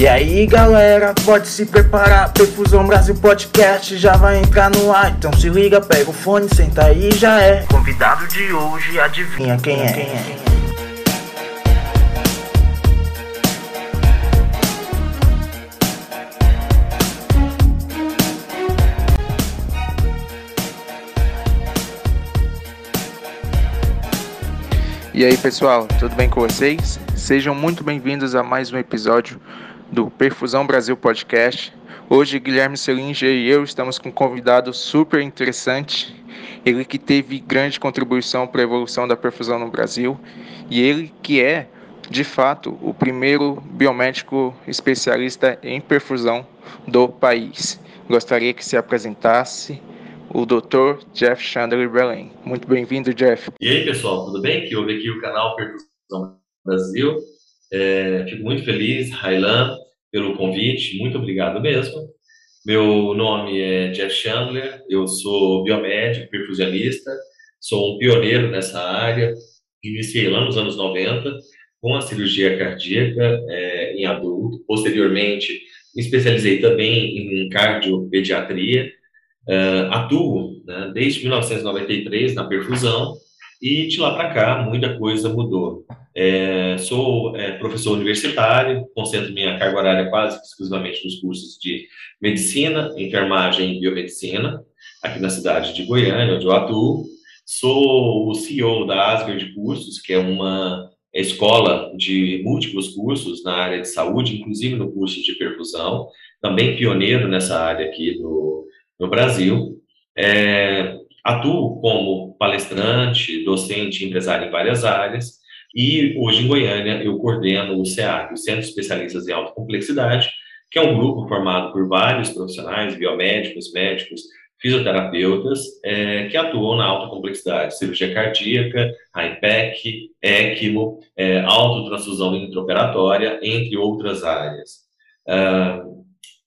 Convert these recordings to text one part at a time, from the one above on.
E aí galera, pode se preparar, Perfusão Brasil Podcast já vai entrar no ar. Então se liga, pega o fone, senta aí e já é. Convidado de hoje, adivinha quem é? Quem é? E aí pessoal, tudo bem com vocês? Sejam muito bem-vindos a mais um episódio do Perfusão Brasil Podcast. Hoje, Guilherme Selinge e eu estamos com um convidado super interessante. Ele que teve grande contribuição para a evolução da perfusão no Brasil e ele que é, de fato, o primeiro biomédico especialista em perfusão do país. Gostaria que se apresentasse o Dr. Jeff Chandler Belém. Muito bem-vindo, Jeff. E aí, pessoal, tudo bem? Que houve aqui o canal Perfusão Brasil. É, fico muito feliz, Railan, pelo convite, muito obrigado mesmo. Meu nome é Jeff Chandler, eu sou biomédico, perfusionista, sou um pioneiro nessa área. Iniciei lá nos anos 90 com a cirurgia cardíaca é, em adulto. Posteriormente, me especializei também em cardiopediatria. Uh, atuo né, desde 1993 na perfusão e de lá para cá muita coisa mudou. É, sou é, professor universitário, concentro minha carga horária quase exclusivamente nos cursos de medicina, enfermagem e biomedicina, aqui na cidade de Goiânia, onde eu atuo. Sou o CEO da Asgard Cursos, que é uma escola de múltiplos cursos na área de saúde, inclusive no curso de perfusão, também pioneiro nessa área aqui no, no Brasil. É, atuo como palestrante, docente, empresário em várias áreas e hoje em Goiânia eu coordeno o CEAC, o Centro de Especialistas em Alta Complexidade, que é um grupo formado por vários profissionais, biomédicos, médicos, fisioterapeutas, é, que atuam na alta complexidade, cirurgia cardíaca, IPEC, ECMO, é, autotransfusão intraoperatória, entre outras áreas. Uh,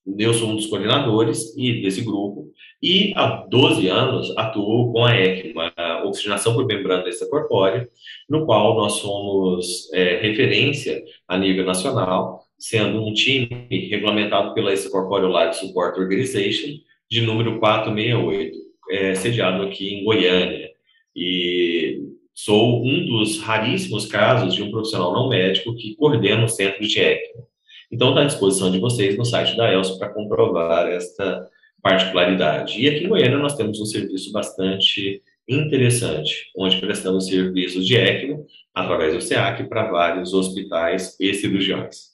eu sou um dos coordenadores desse grupo, e há 12 anos atuo com a ECMO, a oxigenação por membrana extracorpórea, no qual nós somos é, referência a nível nacional, sendo um time regulamentado pela Extracorporeal Life Support Organization, de número 468, é, sediado aqui em Goiânia. E sou um dos raríssimos casos de um profissional não médico que coordena o centro de ECMO. Então, está à disposição de vocês no site da ELSO para comprovar esta particularidade. E aqui em Goiânia nós temos um serviço bastante interessante, onde prestamos serviços de ECMO através do SEAC para vários hospitais e cirurgiões.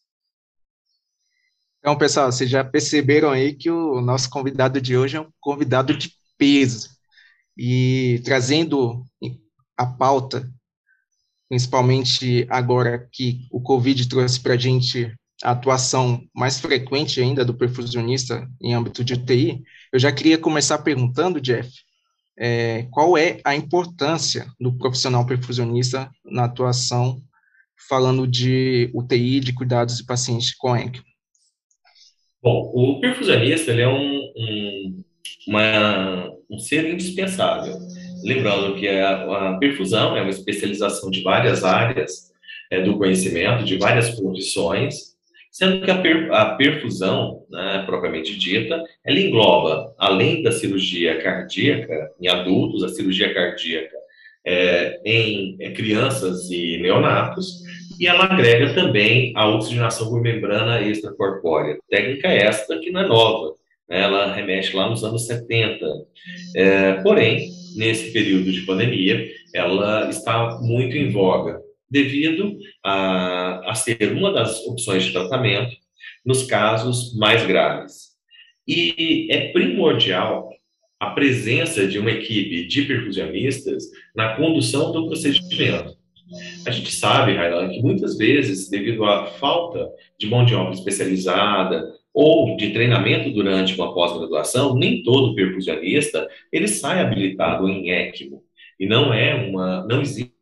Então, pessoal, vocês já perceberam aí que o nosso convidado de hoje é um convidado de peso. E trazendo a pauta, principalmente agora que o Covid trouxe para a gente a atuação mais frequente ainda do perfusionista em âmbito de UTI, eu já queria começar perguntando, Jeff, é, qual é a importância do profissional perfusionista na atuação, falando de UTI, de cuidados de pacientes com ECMO? Bom, o perfusionista ele é um, um, uma, um ser indispensável. Lembrando que a, a perfusão é uma especialização de várias áreas é, do conhecimento, de várias profissões, Sendo que a, per, a perfusão, né, propriamente dita, ela engloba, além da cirurgia cardíaca em adultos, a cirurgia cardíaca é, em é, crianças e neonatos, e ela agrega também a oxigenação por membrana extracorpórea. Técnica esta que não é nova, né, ela remete lá nos anos 70. É, porém, nesse período de pandemia, ela está muito em voga devido a, a ser uma das opções de tratamento nos casos mais graves. E é primordial a presença de uma equipe de perfusionistas na condução do procedimento. A gente sabe, Railan, que muitas vezes, devido à falta de mão de obra especializada ou de treinamento durante uma pós-graduação, nem todo perfusionista ele sai habilitado em ECMO. E não é uma, não existe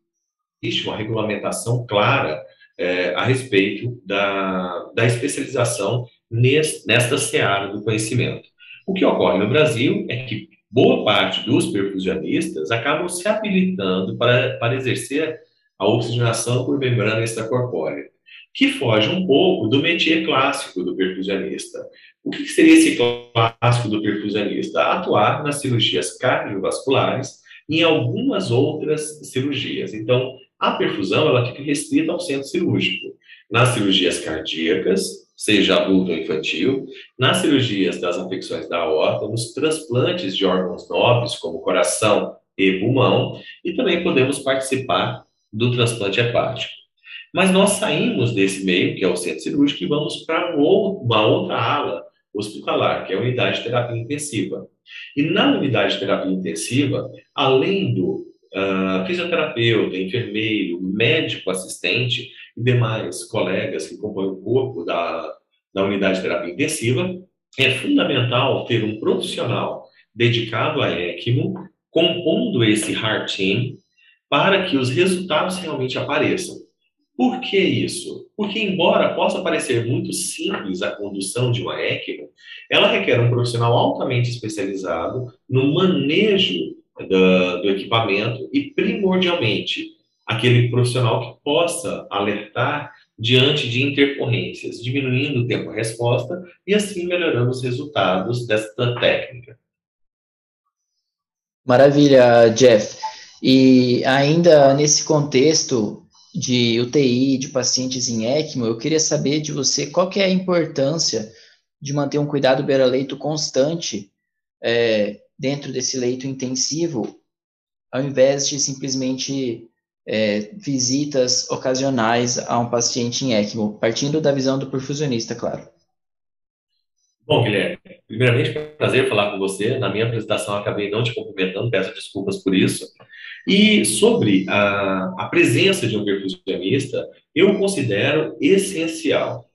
existe uma regulamentação clara é, a respeito da, da especialização nesse, nesta seara do conhecimento. O que ocorre no Brasil é que boa parte dos perfusionistas acabam se habilitando para, para exercer a oxigenação por membrana extracorpórea. que foge um pouco do métier clássico do perfusionista. O que seria esse clássico do perfusionista? Atuar nas cirurgias cardiovasculares e em algumas outras cirurgias. Então, a perfusão ela fica restrita ao centro cirúrgico. Nas cirurgias cardíacas, seja adulto ou infantil, nas cirurgias das afecções da aorta, nos transplantes de órgãos nobres, como coração e pulmão, e também podemos participar do transplante hepático. Mas nós saímos desse meio, que é o centro cirúrgico, e vamos para uma outra ala hospitalar, que é a unidade de terapia intensiva. E na unidade de terapia intensiva, além do uh, fisioterapeuta, enfermeiro, médico assistente, e demais colegas que compõem o corpo da, da unidade de terapia intensiva, é fundamental ter um profissional dedicado a ECMO, compondo esse heart team, para que os resultados realmente apareçam. Por que isso? Porque, embora possa parecer muito simples a condução de uma ECMO, ela requer um profissional altamente especializado no manejo do, do equipamento e, primordialmente, aquele profissional que possa alertar diante de intercorrências, diminuindo o tempo de resposta e assim melhorando os resultados desta técnica. Maravilha, Jeff. E ainda nesse contexto de UTI, de pacientes em ECMO, eu queria saber de você qual que é a importância de manter um cuidado beira-leito constante é, dentro desse leito intensivo, ao invés de simplesmente é, visitas ocasionais a um paciente em ECMO, partindo da visão do perfusionista, claro. Bom, Guilherme, primeiramente, prazer falar com você. Na minha apresentação, acabei não te cumprimentando, peço desculpas por isso. E sobre a, a presença de um perfusionista, eu considero essencial.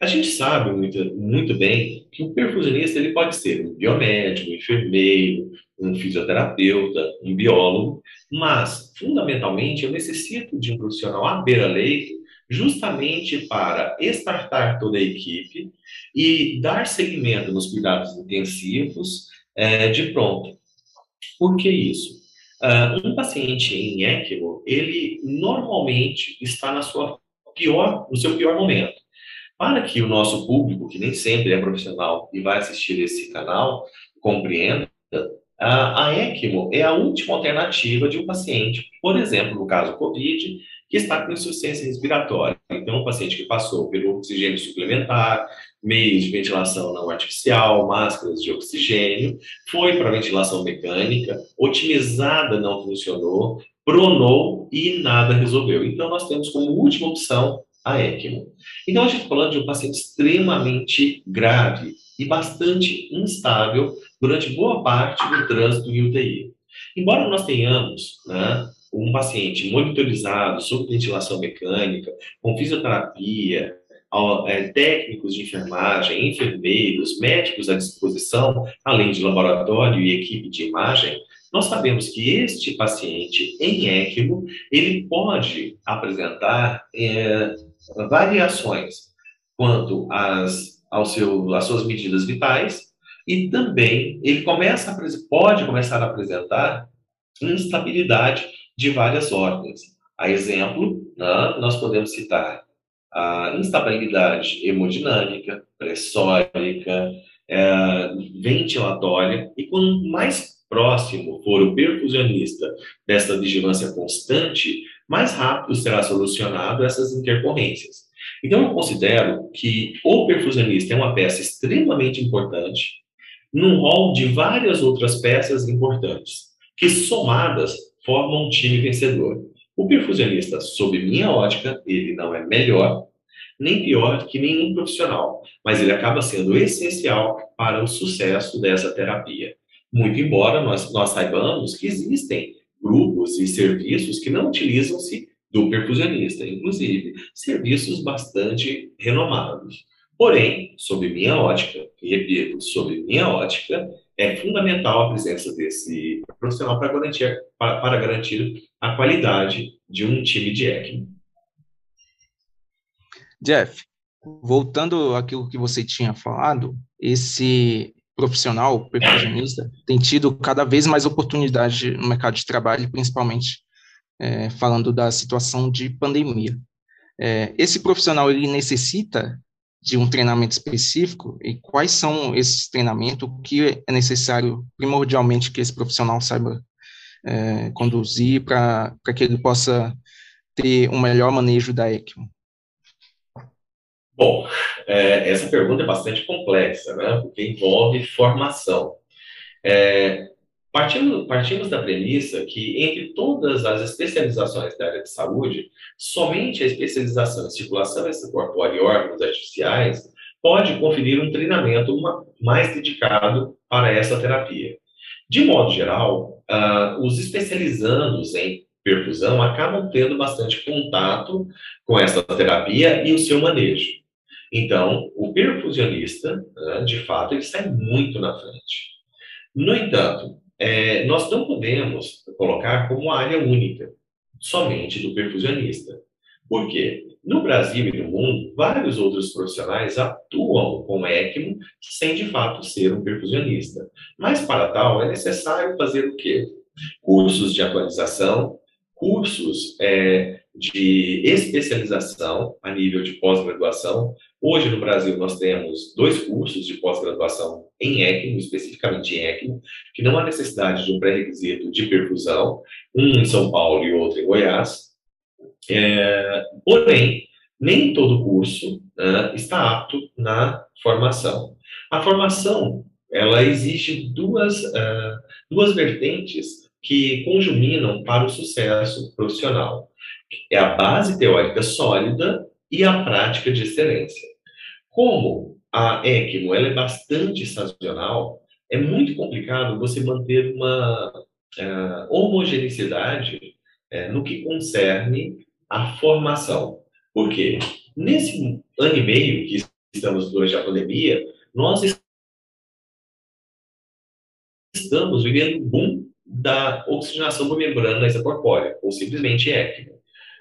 A gente sabe muito, muito bem que o perfusionista ele pode ser um biomédico, um enfermeiro, um fisioterapeuta, um biólogo, mas, fundamentalmente, eu necessito de um profissional à beira-leito justamente para estartar toda a equipe e dar seguimento nos cuidados intensivos é, de pronto. Por que isso? Uh, um paciente em ECMO, ele normalmente está na sua pior, no seu pior momento. Para que o nosso público, que nem sempre é profissional e vai assistir esse canal, compreenda, a, ECMO é a última alternativa de um paciente, por exemplo, no caso COVID, que está com insuficiência respiratória. Então, um paciente que passou pelo oxigênio suplementar, meios de ventilação não artificial, máscaras de oxigênio, foi para ventilação mecânica, otimizada não funcionou, pronou e nada resolveu. Então, nós temos como última opção a ECMO. Então, a gente está falando de um paciente extremamente grave e bastante instável durante boa parte do trânsito em UTI. Embora nós tenhamos né, um paciente monitorizado sob ventilação mecânica, com fisioterapia, é, técnicos de enfermagem, enfermeiros, médicos à disposição, além de laboratório e equipe de imagem, nós sabemos que este paciente em ECMO, ele pode apresentar é, variações quanto às, ao seu, às suas medidas vitais e também ele começa a, pode começar a apresentar instabilidade de várias ordens. A exemplo, né, nós podemos citar a instabilidade hemodinâmica, pressórica, é, ventilatória, e quanto mais próximo for o perfusionista dessa vigilância constante, mais rápido será solucionado essas intercorrências. Então, eu considero que o perfusionista é uma peça extremamente importante, num rol de várias outras peças importantes, que somadas formam um time vencedor. O perfusionista, sob minha ótica, ele não é melhor nem pior que nenhum profissional, mas ele acaba sendo essencial para o sucesso dessa terapia. Muito embora nós, nós saibamos que existem grupos e serviços que não utilizam-se do perfusionista, inclusive serviços bastante renomados. Porém, sob minha ótica, e repito, sob minha ótica, é fundamental a presença desse profissional para garantir, para, para garantir a qualidade de um time de ECMO. Jeff, voltando àquilo que você tinha falado, esse profissional, perfusionista, tem tido cada vez mais oportunidade no mercado de trabalho, principalmente é, falando da situação de pandemia. É, esse profissional ele necessita de um treinamento específico e quais são esses treinamentos, que é necessário primordialmente que esse profissional saiba é, conduzir para que ele possa ter um melhor manejo da ECMO? Bom, é, essa pergunta é bastante complexa, né? Porque envolve formação. É, partimos, partimos da premissa que, entre todas as especializações da área de saúde, somente a especialização em circulação extracorpórea e órgãos artificiais pode conferir um treinamento mais dedicado para essa terapia. De modo geral, uh, os especializandos em perfusão acabam tendo bastante contato com essa terapia e o seu manejo. Então, o perfusionista, né, de fato, ele sai muito na frente. No entanto, é, nós não podemos colocar como área única, somente do perfusionista. Por quê? No Brasil e no mundo, vários outros profissionais atuam com ECMO sem de fato ser um perfusionista. Mas para tal é necessário fazer o quê? Cursos de atualização, cursos é, de especialização a nível de pós-graduação. Hoje no Brasil nós temos dois cursos de pós-graduação em ECMO, especificamente em ECMO, que não há necessidade de um pré-requisito de perfusão, um em São Paulo e outro em Goiás. É, porém, nem todo curso né, está apto na formação. A formação ela exige duas, uh, duas vertentes que conjuminam para o sucesso profissional. É a base teórica sólida e a prática de excelência. Como a ECMO ela é bastante sazonal, é muito complicado você manter uma uh, homogeneidade uh, no que concerne a formação. Por quê? Nesse ano e meio que estamos durante a pandemia, nós estamos vivendo um boom da oxigenação por membrana extracorpórea, ou simplesmente ECMO.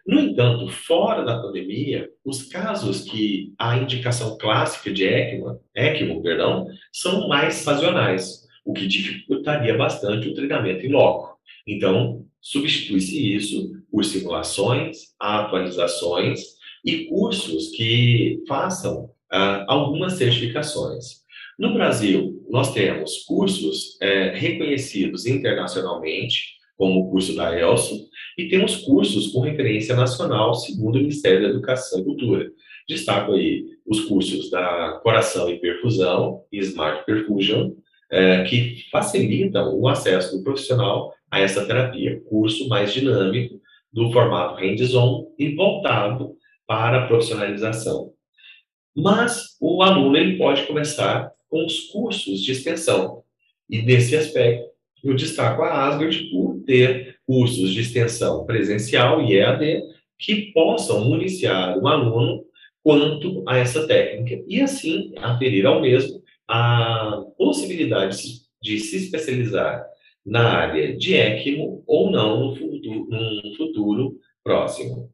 No entanto, fora da pandemia, os casos que a indicação clássica de ECMO, ECMO perdão, são mais sazonais, o que dificultaria bastante o treinamento em loco. Então, substitui-se isso por simulações, atualizações e cursos que façam ah, algumas certificações. No Brasil, nós temos cursos é, reconhecidos internacionalmente, como o curso da ELSO, e temos cursos com referência nacional, segundo o Ministério da Educação e Cultura. Destaco aí os cursos da Coração e Perfusão e Smart Perfusion, é, que facilitam o acesso do profissional a essa terapia. Curso mais dinâmico, do formato hands-on e voltado para a profissionalização. Mas o aluno ele pode começar com os cursos de extensão. E nesse aspecto, eu destaco a Asgard por ter cursos de extensão presencial e EAD que possam municiar o aluno quanto a essa técnica e assim aferir ao mesmo a possibilidade de se especializar na área de ECMO ou não no futuro, num futuro próximo.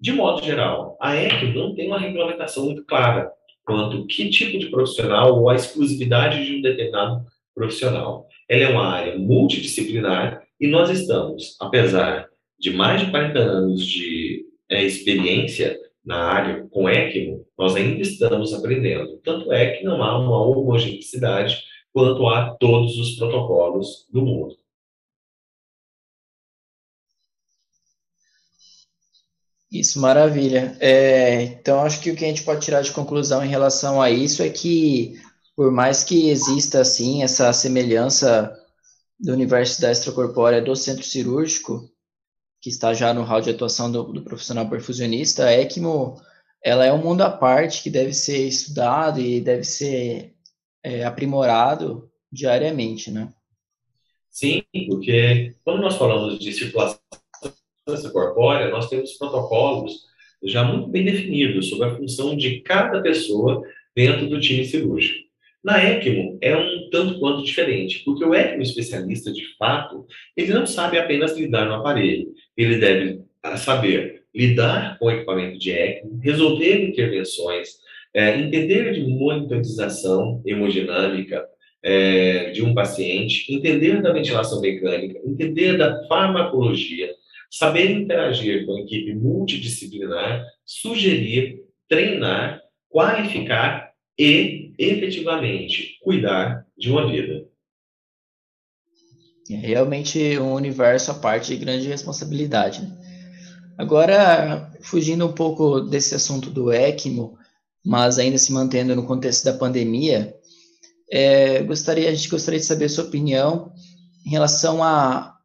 De modo geral, a ECMO não tem uma regulamentação muito clara quanto que tipo de profissional ou a exclusividade de um determinado profissional. Ela é uma área multidisciplinar e nós estamos, apesar de mais de 40 anos de é, experiência na área com ECMO, nós ainda estamos aprendendo. Tanto é que não há uma homogeneidade quanto a todos os protocolos do mundo. Isso, maravilha. É, então, acho que o que a gente pode tirar de conclusão em relação a isso é que, por mais que exista, assim, essa semelhança do universo da extracorpórea do centro cirúrgico, que está já no hall de atuação do, do profissional perfusionista, a ECMO, ela é um mundo à parte que deve ser estudado e deve ser é, aprimorado diariamente, né? Sim, porque quando nós falamos de circulação corpórea, nós temos protocolos já muito bem definidos sobre a função de cada pessoa dentro do time cirúrgico. Na ECMO é um tanto quanto diferente, porque o ECMO especialista, de fato, ele não sabe apenas lidar no aparelho, ele deve saber lidar com o equipamento de ECMO, resolver intervenções, é, entender de monitorização hemodinâmica é, de um paciente, entender da ventilação mecânica, entender da farmacologia, saber interagir com a equipe multidisciplinar, sugerir, treinar, qualificar e, efetivamente, cuidar de uma vida. É realmente um universo à parte de grande responsabilidade. Né? Agora, fugindo um pouco desse assunto do ECMO, mas ainda se mantendo no contexto da pandemia, é, gostaria, a gente gostaria de saber a sua opinião em relação a,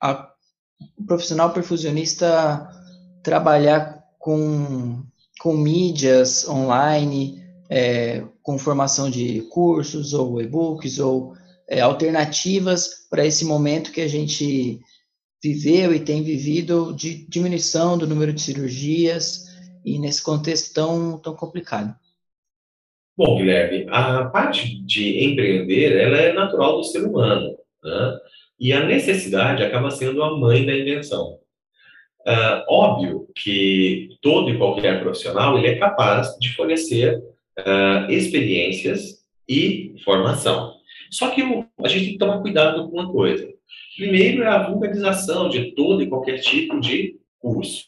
a o profissional perfusionista trabalhar com, com mídias online, é, com formação de cursos ou e-books ou é, alternativas para esse momento que a gente viveu e tem vivido de diminuição do número de cirurgias e nesse contexto tão, tão complicado. Bom, Guilherme, a parte de empreender, ela é natural do ser humano, né? E a necessidade acaba sendo a mãe da invenção. Uh, óbvio que todo e qualquer profissional ele é capaz de fornecer uh, experiências e formação. Só que a gente tem que tomar cuidado com uma coisa. Primeiro é a vulgarização de todo e qualquer tipo de curso.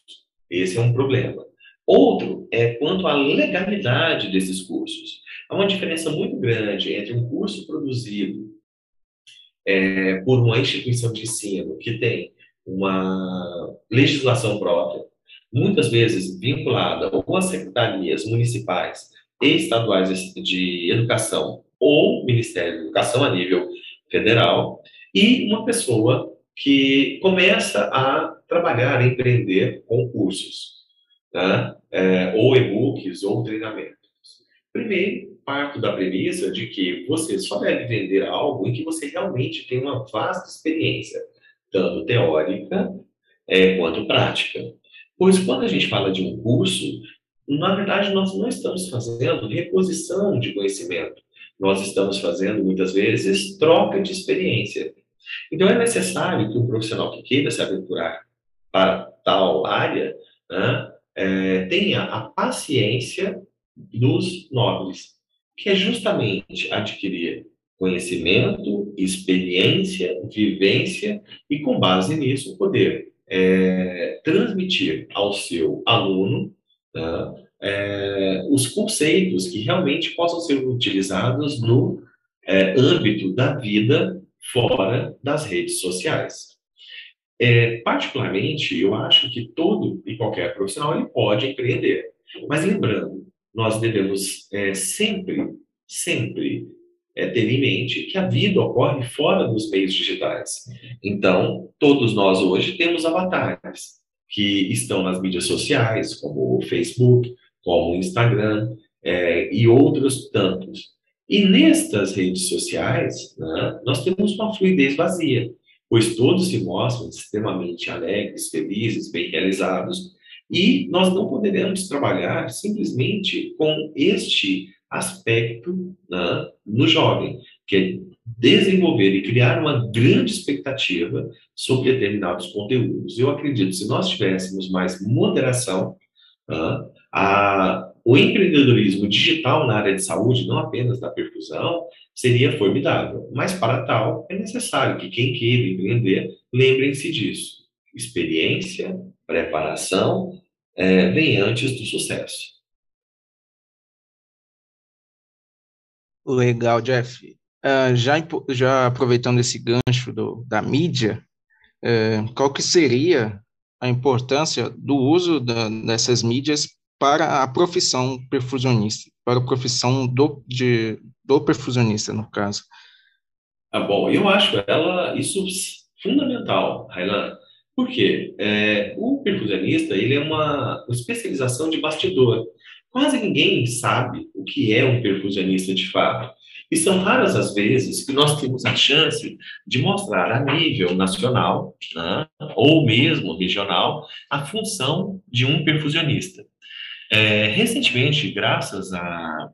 Esse é um problema. Outro é quanto à legalidade desses cursos. Há uma diferença muito grande entre um curso produzido é, por uma instituição de ensino que tem uma legislação própria, muitas vezes vinculada ou às secretarias municipais estaduais de educação ou Ministério da Educação a nível federal, e uma pessoa que começa a trabalhar, a empreender com cursos, né? é, ou e-books, ou treinamentos. Primeiro, parto da premissa de que você só deve vender algo em que você realmente tem uma vasta experiência, tanto teórica é, quanto prática. Pois quando a gente fala de um curso, na verdade nós não estamos fazendo reposição de conhecimento, nós estamos fazendo muitas vezes troca de experiência. Então é necessário que um profissional que queira se aventurar para tal área né, é, tenha a paciência dos nobres, que é justamente adquirir conhecimento, experiência, vivência e, com base nisso, poder é, transmitir ao seu aluno né, é, os conceitos que realmente possam ser utilizados no é, âmbito da vida fora das redes sociais. É, particularmente, eu acho que todo e qualquer profissional ele pode empreender. Mas lembrando, nós devemos é, sempre, sempre é, ter em mente que a vida ocorre fora dos meios digitais. Então, todos nós hoje temos avatares que estão nas mídias sociais, como o Facebook, como o Instagram é, e outros tantos. E nestas redes sociais, né, nós temos uma fluidez vazia, pois todos se mostram extremamente alegres, felizes, bem realizados, e nós não poderemos trabalhar simplesmente com este aspecto né, no jovem, que é desenvolver e criar uma grande expectativa sobre determinados conteúdos. Eu acredito se nós tivéssemos mais moderação, a, o empreendedorismo digital na área de saúde, não apenas da perfusão, seria formidável. Mas para tal, é necessário que quem queira empreender, lembrem-se disso. Experiência, preparação, é, vem antes do sucesso. Legal, Jeff. Uh, já, já aproveitando esse gancho do, da mídia, uh, qual que seria a importância do uso da, dessas mídias para a profissão perfusionista, para a profissão do, de, do perfusionista, no caso? Ah, bom, eu acho ela isso fundamental, Railan. Por quê? É, o perfusionista ele é uma especialização de bastidor. Quase ninguém sabe o que é um perfusionista de fato. E são raras as vezes que nós temos a chance de mostrar a nível nacional, né, ou mesmo regional, a função de um perfusionista. É, recentemente, graças à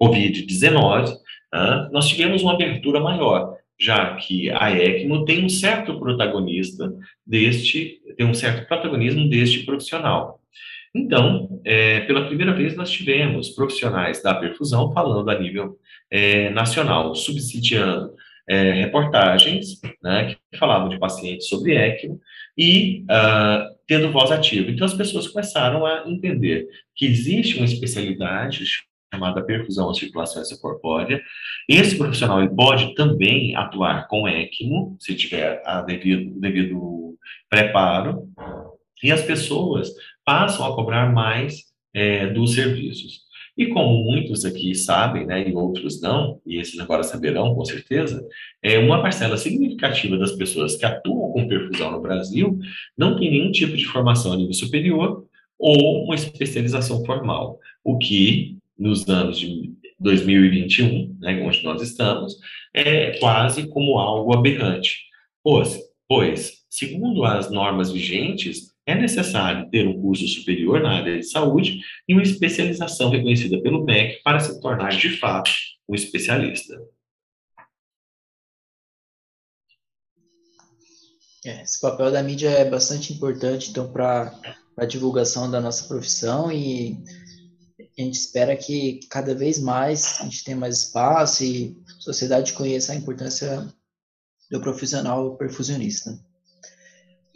Covid-19, né, nós tivemos uma abertura maior, já que a ECMO tem um certo protagonista deste, tem um certo protagonismo deste profissional. Então, é, pela primeira vez, nós tivemos profissionais da perfusão falando a nível é, nacional, subsidiando é, reportagens né, que falavam de pacientes sobre ECMO e uh, tendo voz ativa. Então, as pessoas começaram a entender que existe uma especialidade chamada perfusão à circulação extracorpórea. Esse profissional pode também atuar com ECMO, se tiver a devido, devido preparo, e as pessoas passam a cobrar mais é, dos serviços. E como muitos aqui sabem, né, e outros não, e esses agora saberão com certeza, é uma parcela significativa das pessoas que atuam com perfusão no Brasil não tem nenhum tipo de formação a nível superior ou uma especialização formal, o que nos anos de 2021, né, onde nós estamos, é quase como algo aberrante. Pois, pois, segundo as normas vigentes, é necessário ter um curso superior na área de saúde e uma especialização reconhecida pelo MEC para se tornar, de fato, um especialista. É, esse papel da mídia é bastante importante, então, para a divulgação da nossa profissão e a gente espera que cada vez mais a gente tenha mais espaço e a sociedade conheça a importância do profissional perfusionista.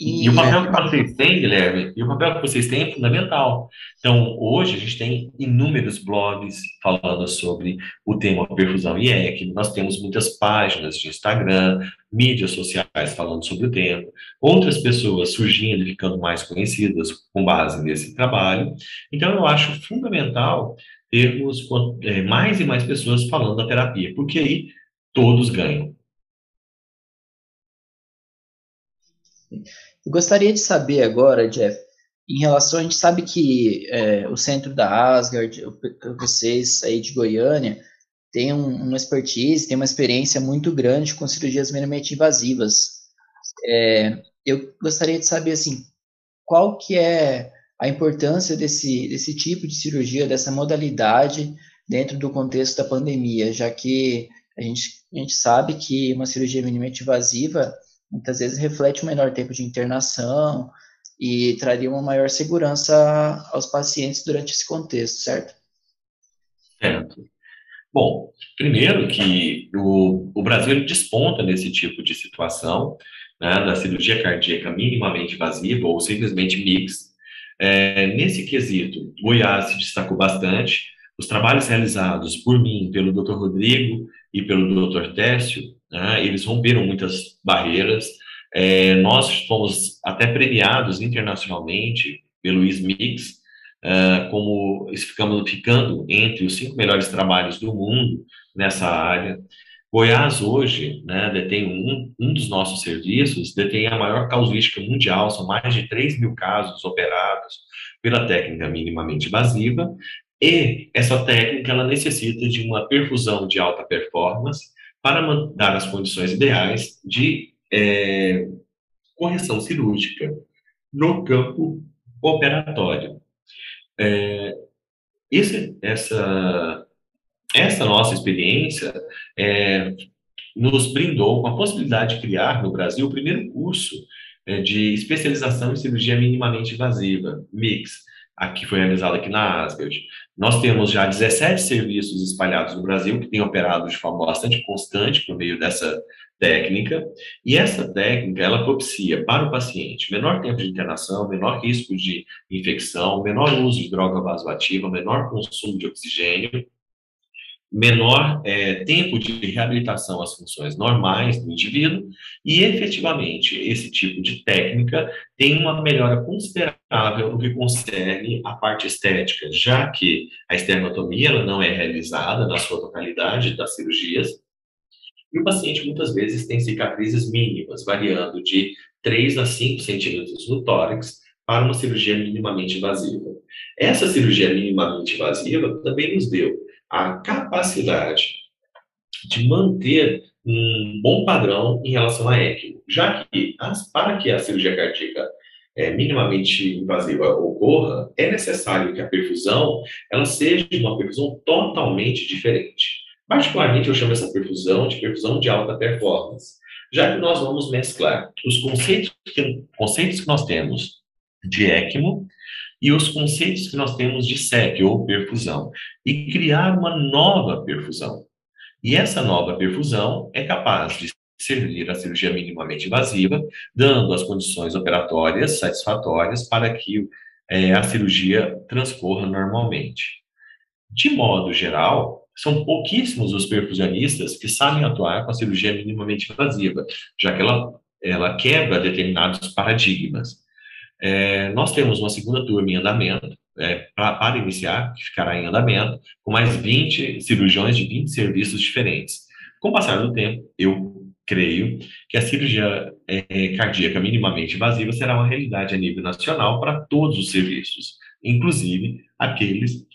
E, e, o papel que vocês têm, Guilherme, e o papel que vocês têm é fundamental. Então, hoje a gente tem inúmeros blogs falando sobre o tema perfusão e ECM, nós temos muitas páginas de Instagram, mídias sociais falando sobre o tema, outras pessoas surgindo e ficando mais conhecidas com base nesse trabalho. Então, eu acho fundamental termos é, mais e mais pessoas falando da terapia, porque aí todos ganham. Eu gostaria de saber agora, Jeff, em relação, a gente sabe que é, o centro da Asgard, vocês aí de Goiânia, tem um, uma expertise, tem uma experiência muito grande com cirurgias minimamente invasivas. É, eu gostaria de saber, assim, qual que é a importância desse, desse tipo de cirurgia, dessa modalidade dentro do contexto da pandemia, já que a gente, a gente sabe que uma cirurgia minimamente invasiva muitas vezes reflete um menor tempo de internação e traria uma maior segurança aos pacientes durante esse contexto, certo? Certo. Bom, primeiro que o, o Brasil desponta nesse tipo de situação, né, da cirurgia cardíaca minimamente invasiva ou simplesmente mix. É, nesse quesito, Goiás se destacou bastante. Os trabalhos realizados por mim, pelo Dr. Rodrigo e pelo Dr. Técio, né, eles romperam muitas barreiras. É, nós fomos até premiados internacionalmente pelo SMIX, uh, como ficamos ficando entre os cinco melhores trabalhos do mundo nessa área. Goiás hoje, né, detém um, um dos nossos serviços, detém a maior casuística mundial, são mais de 3 mil casos operados pela técnica minimamente invasiva, e essa técnica ela necessita de uma perfusão de alta performance para dar as condições ideais de é, correção cirúrgica no campo operatório. É, esse, essa, essa nossa experiência é, nos brindou com a possibilidade de criar no Brasil o primeiro curso é, de especialização em cirurgia minimamente invasiva, MIX, aqui foi realizado aqui na Asgard. Nós temos já 17 serviços espalhados no Brasil que têm operado de forma bastante constante por meio dessa técnica, e essa técnica ela propicia para o paciente menor tempo de internação, menor risco de infecção, menor uso de droga vasoativa, menor consumo de oxigênio, menor é, tempo de reabilitação às funções normais do indivíduo, e efetivamente esse tipo de técnica tem uma melhora considerável no que concerne a parte estética, já que a esternotomia ela não é realizada na sua totalidade das cirurgias, e o paciente muitas vezes tem cicatrizes mínimas, variando de 3 a 5 centímetros no tórax, para uma cirurgia minimamente invasiva. Essa cirurgia minimamente invasiva também nos deu a capacidade de manter um bom padrão em relação à ECMO, já que as, para que a cirurgia cardíaca é, minimamente invasiva ocorra, é necessário que a perfusão ela seja uma perfusão totalmente diferente. Particularmente, eu chamo essa perfusão de perfusão de alta performance, já que nós vamos mesclar os conceitos que, conceitos que nós temos de ECMO e os conceitos que nós temos de SEP, ou perfusão, e criar uma nova perfusão. E essa nova perfusão é capaz de servir a cirurgia minimamente invasiva, dando as condições operatórias satisfatórias para que é, a cirurgia transcorra normalmente. De modo geral, são pouquíssimos os perfusionistas que sabem atuar com a cirurgia minimamente invasiva, já que ela, ela quebra determinados paradigmas. É, nós temos uma segunda turma em andamento, é, pra, para iniciar, que ficará em andamento, com mais 20 cirurgiões de 20 serviços diferentes. Com o passar do tempo, eu creio que a cirurgia é, cardíaca minimamente invasiva será uma realidade a nível nacional para todos os serviços, inclusive aqueles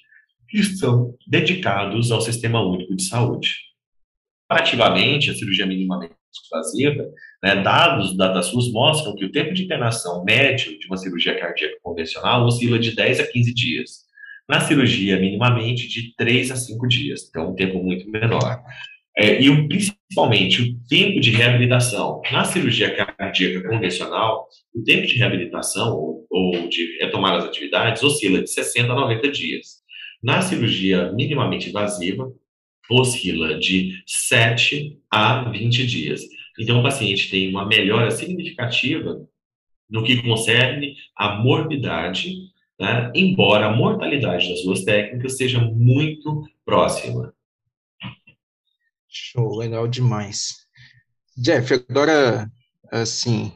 que são dedicados ao Sistema Único de Saúde. Ativamente, a cirurgia minimamente invasiva, né, dados da SUS mostram que o tempo de internação médio de uma cirurgia cardíaca convencional oscila de 10 a 15 dias. Na cirurgia, minimamente de 3 a 5 dias, então um tempo muito menor. É, e o, principalmente o tempo de reabilitação. Na cirurgia cardíaca convencional, o tempo de reabilitação ou, ou de retomar as atividades oscila de 60 a 90 dias. Na cirurgia minimamente invasiva, oscila de 7 a 20 dias. Então, o paciente tem uma melhora significativa no que concerne a morbidade, né, embora a mortalidade das duas técnicas seja muito próxima. Show, legal demais. Jeff, agora, assim,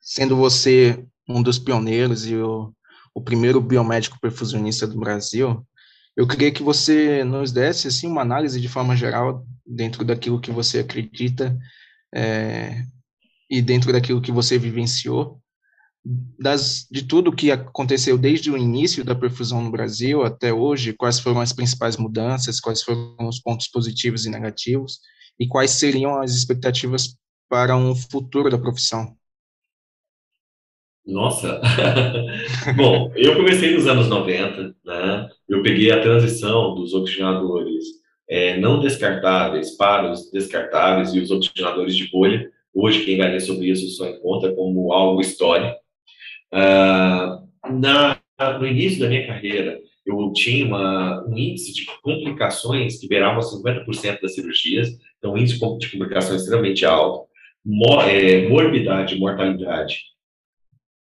sendo você um dos pioneiros e o, o primeiro biomédico perfusionista do Brasil, eu queria que você nos desse assim uma análise de forma geral dentro daquilo que você acredita é, e dentro daquilo que você vivenciou das, de tudo que aconteceu desde o início da perfusão no Brasil até hoje, quais foram as principais mudanças, quais foram os pontos positivos e negativos e quais seriam as expectativas para um futuro da profissão. Nossa! Bom, eu comecei nos anos 90, né? Eu peguei a transição dos oxigenadores é, não descartáveis para os descartáveis e os oxigenadores de bolha. Hoje, quem ler sobre isso só encontra como algo histórico. Ah, na, no início da minha carreira, eu tinha uma, um índice de complicações que beirava 50% das cirurgias, então um índice de complicações extremamente alto. Mor, é, morbidade, mortalidade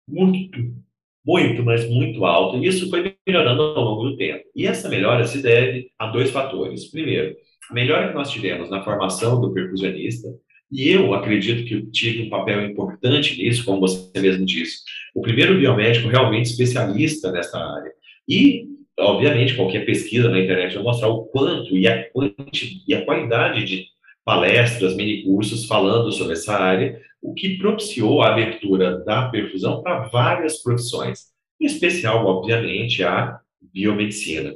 muito, muito, mas muito alto. E isso foi melhorando ao longo do tempo. E essa melhora se deve a dois fatores. Primeiro, a melhora que nós tivemos na formação do percussionista, e eu acredito que eu tive um papel importante nisso, como você mesmo disse. O primeiro biomédico realmente especialista nessa área. E, obviamente, qualquer pesquisa na internet vai mostrar o quanto e a, quanti, e a qualidade de palestras, minicursos falando sobre essa área, o que propiciou a abertura da perfusão para várias profissões, em especial, obviamente, a biomedicina.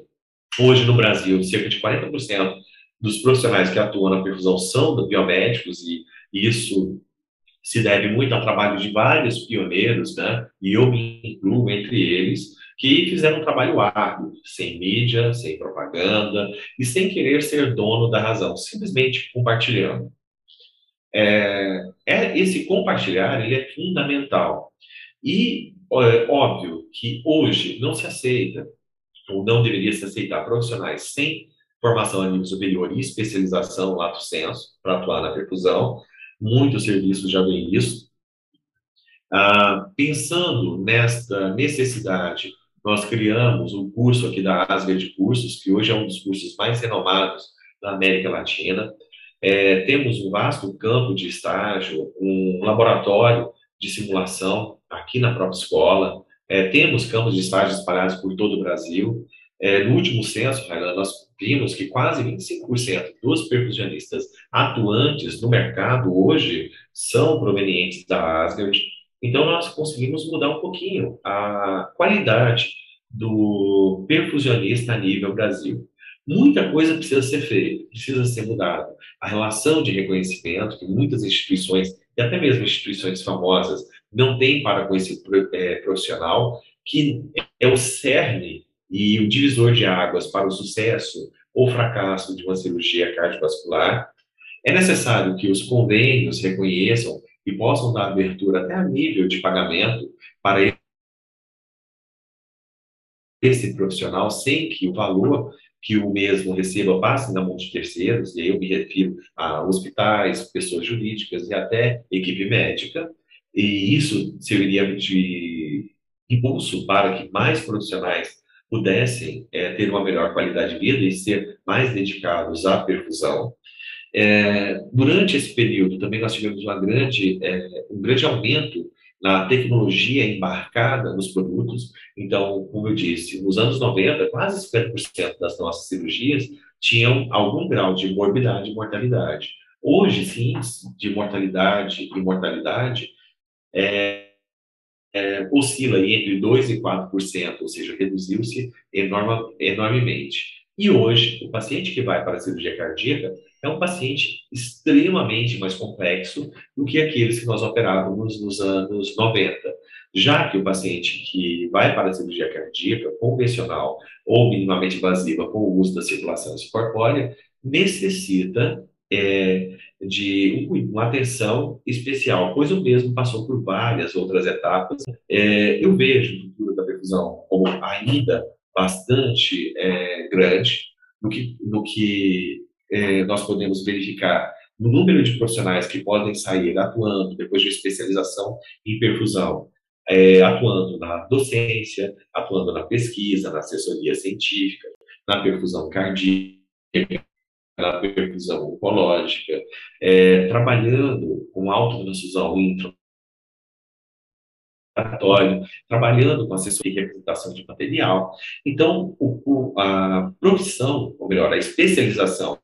Hoje, no Brasil, cerca de 40% dos profissionais que atuam na perfusão são biomédicos, e isso se deve muito ao trabalho de vários pioneiros, né? e eu me incluo entre eles, que fizeram um trabalho árduo, sem mídia, sem propaganda e sem querer ser dono da razão, simplesmente compartilhando. É, é esse compartilhar ele é fundamental e é óbvio que hoje não se aceita ou não deveria se aceitar profissionais sem formação a nível superior e especialização lato senso para atuar na perfusão. Muitos serviços já veem isso. Ah, pensando nesta necessidade nós criamos um curso aqui da Asga de Cursos, que hoje é um dos cursos mais renomados da América Latina. É, temos um vasto campo de estágio, um laboratório de simulação aqui na própria escola. É, temos campos de estágio espalhados por todo o Brasil. É, no último censo, nós vimos que quase 25% dos percussionistas atuantes no mercado hoje são provenientes da Asgard então, nós conseguimos mudar um pouquinho a qualidade do perfusionista a nível Brasil. Muita coisa precisa ser feita, precisa ser mudada. A relação de reconhecimento que muitas instituições, e até mesmo instituições famosas, não têm para com esse é, profissional, que é o cerne e o divisor de águas para o sucesso ou fracasso de uma cirurgia cardiovascular. É necessário que os convênios reconheçam e possam dar abertura até a nível de pagamento para esse profissional, sem que o valor que o mesmo receba passe na mão de terceiros, e aí eu me refiro a hospitais, pessoas jurídicas e até equipe médica, e isso serviria de impulso para que mais profissionais pudessem é, ter uma melhor qualidade de vida e ser mais dedicados à perfusão. É, durante esse período, também nós tivemos uma grande, é, um grande aumento na tecnologia embarcada nos produtos. Então, como eu disse, nos anos 90, quase 50% das nossas cirurgias tinham algum grau de morbidade e mortalidade. Hoje, sim, de mortalidade e mortalidade, é, é, oscila entre 2% e 4%, ou seja, reduziu-se enorme, enormemente. E hoje, o paciente que vai para a cirurgia cardíaca é um paciente extremamente mais complexo do que aqueles que nós operávamos nos anos 90. Já que o paciente que vai para a cirurgia cardíaca convencional ou minimamente invasiva com o uso da circulação corpórea necessita é, de uma atenção especial, pois o mesmo passou por várias outras etapas. É, eu vejo o futuro da perfusão como ainda bastante é, grande no que, no que é, nós podemos verificar no número de profissionais que podem sair atuando depois de especialização em perfusão, é, atuando na docência, atuando na pesquisa, na assessoria científica, na perfusão cardíaca, na perfusão oncológica, é, trabalhando com autotransfusão intra trabalhando com assessoria e representação de material. Então, o, a profissão, ou melhor, a especialização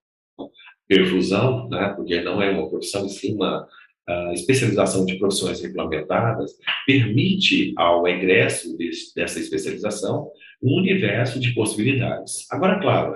perfusão, né, porque não é uma profissão, em sim uma uh, especialização de profissões regulamentadas, permite ao egresso desse, dessa especialização um universo de possibilidades. Agora, claro,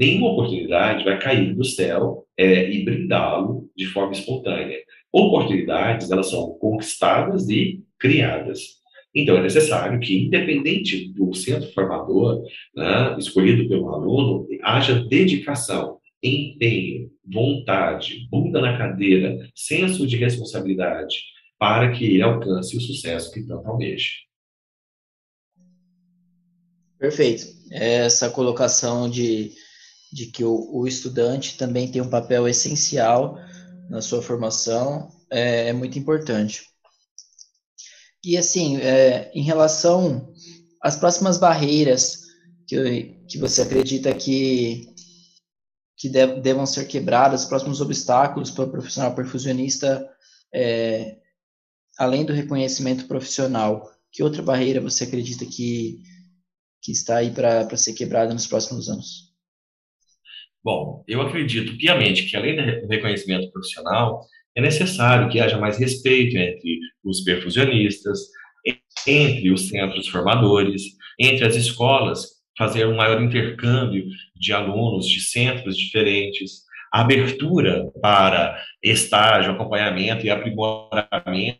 nenhuma oportunidade vai cair do céu é, e brindá-lo de forma espontânea. Oportunidades, elas são conquistadas e criadas. Então, é necessário que, independente do centro formador, né, escolhido pelo aluno, haja dedicação, empenho, vontade, bunda na cadeira, senso de responsabilidade, para que ele alcance o sucesso que tanto almeja. Perfeito. Essa colocação de, de que o, o estudante também tem um papel essencial na sua formação é, é muito importante. E assim, é, em relação às próximas barreiras que, que você acredita que que devam ser quebradas, os próximos obstáculos para o profissional perfusionista, é, além do reconhecimento profissional, que outra barreira você acredita que, que está aí para ser quebrada nos próximos anos? Bom, eu acredito piamente que, além do reconhecimento profissional, é necessário que haja mais respeito entre os perfusionistas, entre os centros formadores, entre as escolas fazer um maior intercâmbio de alunos de centros diferentes, abertura para estágio, acompanhamento e aprimoramento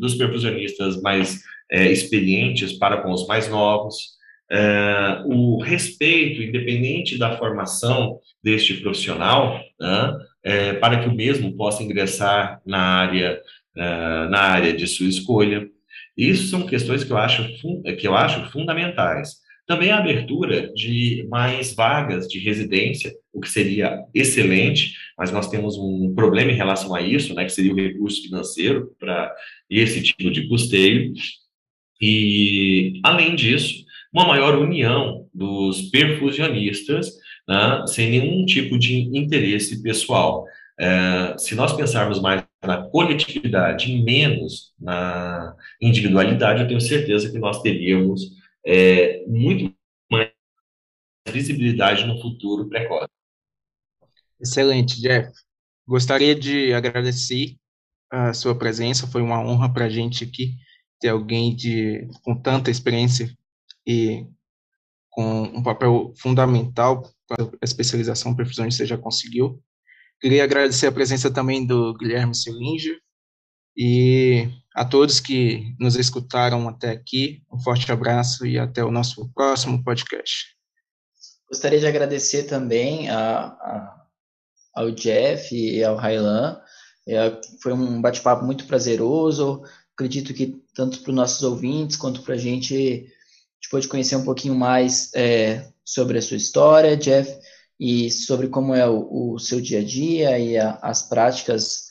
dos perfusionistas mais é, experientes para com os mais novos, é, o respeito, independente da formação deste profissional, né, é, para que o mesmo possa ingressar na área, é, na área de sua escolha. Isso são questões que eu acho, que eu acho fundamentais. Também a abertura de mais vagas de residência, o que seria excelente, mas nós temos um problema em relação a isso, né, que seria o recurso financeiro para esse tipo de custeio. E, além disso, uma maior união dos perfusionistas, né, sem nenhum tipo de interesse pessoal. É, se nós pensarmos mais na coletividade e menos na individualidade, eu tenho certeza que nós teríamos é, muito mais visibilidade no futuro precoce. Excelente, Jeff. Gostaria de agradecer a sua presença, foi uma honra para a gente aqui ter alguém de, com tanta experiência e com um papel fundamental para a especialização perfusão você já conseguiu. Queria agradecer a presença também do Guilherme Selinger e a todos que nos escutaram até aqui, um forte abraço e até o nosso próximo podcast. Gostaria de agradecer também a, a, ao Jeff e ao Railan. É, foi um bate-papo muito prazeroso. Acredito que tanto para os nossos ouvintes quanto para a gente gente pôde conhecer um pouquinho mais é, sobre a sua história, Jeff, e sobre como é o, o seu dia a dia e a, as práticas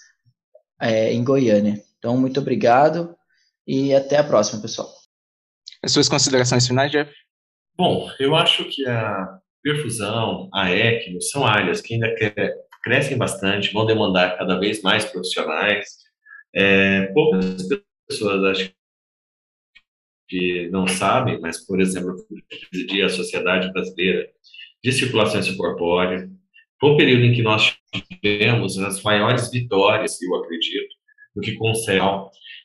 é, em Goiânia. Então, muito obrigado e até a próxima, pessoal. As suas considerações finais, Jeff? Bom, eu acho que a perfusão, a ECMO, são áreas que ainda crescem bastante, vão demandar cada vez mais profissionais. É, poucas pessoas acho que não sabem, mas, por exemplo, presidir a Sociedade Brasileira de Circulação Incorpórea. Foi um período em que nós tivemos as maiores vitórias, eu acredito, do que concede.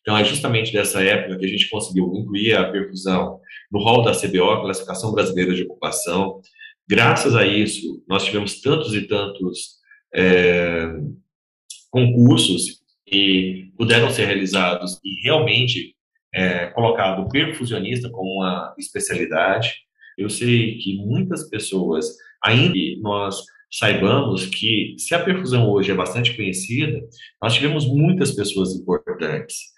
Então, é justamente dessa época que a gente conseguiu incluir a perfusão no rol da CBO, Classificação Brasileira de Ocupação. Graças a isso, nós tivemos tantos e tantos é, concursos que puderam ser realizados e realmente é, colocado perfusionista como uma especialidade. Eu sei que muitas pessoas, ainda nós saibamos que se a perfusão hoje é bastante conhecida, nós tivemos muitas pessoas importantes.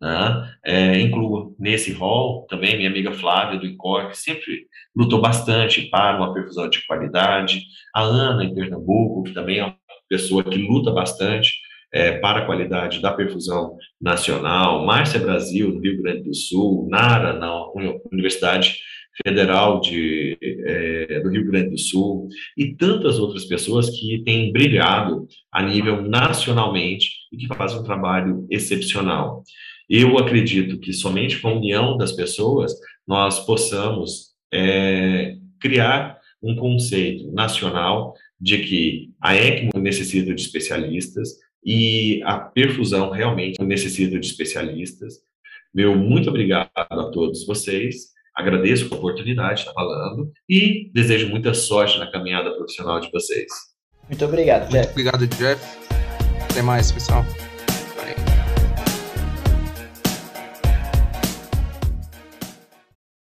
Né? É, incluo nesse rol também minha amiga Flávia do INCOR, que sempre lutou bastante para uma perfusão de qualidade, a Ana em Pernambuco, que também é uma pessoa que luta bastante é, para a qualidade da perfusão nacional, Márcia Brasil, no Rio Grande do Sul, Nara, na Universidade Federal de, é, do Rio Grande do Sul, e tantas outras pessoas que têm brilhado a nível nacionalmente e que fazem um trabalho excepcional. Eu acredito que somente com a união das pessoas nós possamos é, criar um conceito nacional de que a ECMO necessita de especialistas, e a perfusão realmente necessita de especialistas. Meu muito obrigado a todos vocês. Agradeço a oportunidade de estar falando e desejo muita sorte na caminhada profissional de vocês. Muito obrigado, Jeff. Muito obrigado, Jeff. Até mais, pessoal.